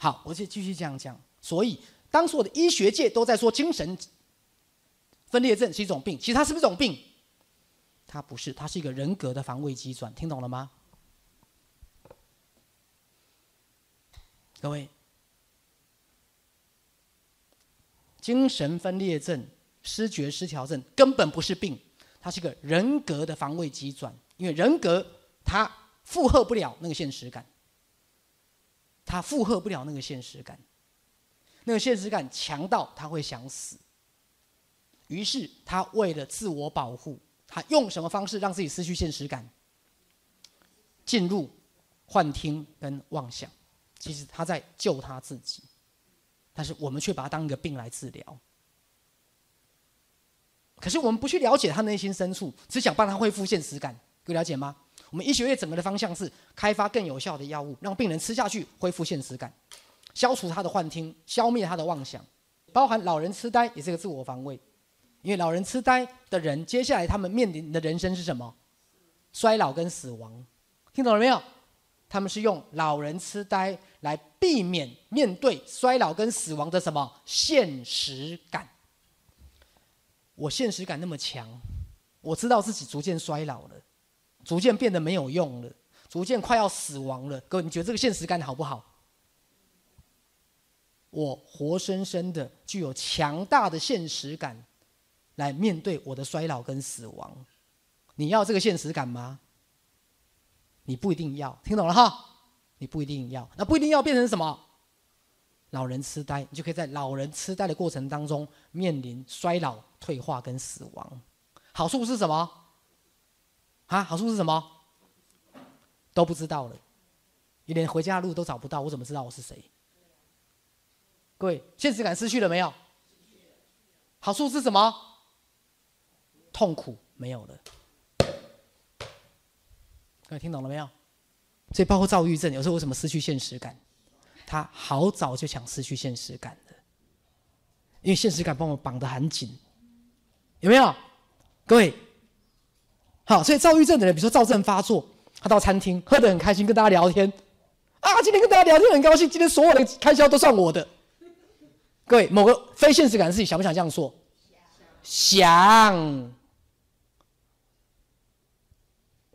好，我就继续这样讲。所以，当所有的医学界都在说精神分裂症是一种病，其实它是不是一种病？它不是，它是一个人格的防卫机转。听懂了吗？各位，精神分裂症、失觉失调症根本不是病，它是一个人格的防卫机转，因为人格它负荷不了那个现实感。他负荷不了那个现实感，那个现实感强到他会想死。于是他为了自我保护，他用什么方式让自己失去现实感？进入幻听跟妄想。其实他在救他自己，但是我们却把他当一个病来治疗。可是我们不去了解他内心深处，只想帮他恢复现实感，各位了解吗？我们医学院整个的方向是开发更有效的药物，让病人吃下去恢复现实感，消除他的幻听，消灭他的妄想，包含老人痴呆也是个自我防卫，因为老人痴呆的人，接下来他们面临的人生是什么？衰老跟死亡，听懂了没有？他们是用老人痴呆来避免面对衰老跟死亡的什么现实感？我现实感那么强，我知道自己逐渐衰老了。逐渐变得没有用了，逐渐快要死亡了。各位，你觉得这个现实感好不好？我活生生的具有强大的现实感，来面对我的衰老跟死亡。你要这个现实感吗？你不一定要，听懂了哈？你不一定要，那不一定要变成什么？老人痴呆，你就可以在老人痴呆的过程当中面临衰老、退化跟死亡。好处是什么？啊，好处是什么？都不知道了，你连回家的路都找不到，我怎么知道我是谁？各位，现实感失去了没有？好处是什么？痛苦没有了。各位听懂了没有？所以包括躁郁症，有时候为什么失去现实感？他好早就想失去现实感的，因为现实感把我绑得很紧，有没有？各位。好，所以躁郁症的人，比如说躁症发作，他到餐厅喝得很开心，跟大家聊天，啊，今天跟大家聊天很高兴，今天所有的开销都算我的。各位，某个非现实感的事情，想不想这样做？想。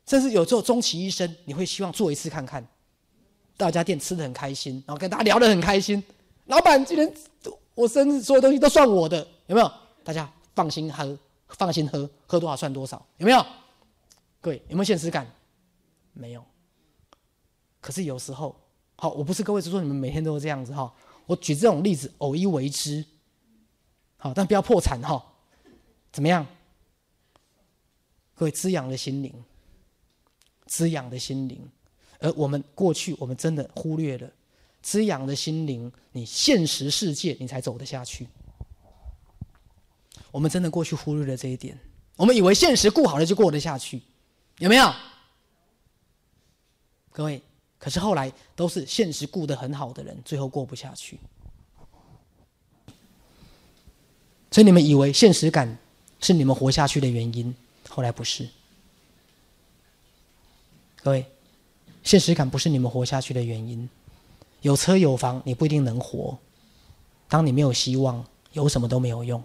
甚至有时候终其一生，你会希望做一次看看，到一家店吃的很开心，然后跟大家聊得很开心。老板，今天我生日所有东西都算我的，有没有？大家放心喝，放心喝，喝多少算多少，有没有？各位有没有现实感？没有。可是有时候，好，我不是各位是说你们每天都是这样子哈。我举这种例子，偶一为之。好，但不要破产哈。怎么样？各位滋养了心灵，滋养的心灵。而我们过去，我们真的忽略了滋养的心灵，你现实世界你才走得下去。我们真的过去忽略了这一点，我们以为现实顾好了就过得下去。有没有？各位，可是后来都是现实顾得很好的人，最后过不下去。所以你们以为现实感是你们活下去的原因，后来不是。各位，现实感不是你们活下去的原因。有车有房，你不一定能活。当你没有希望，有什么都没有用。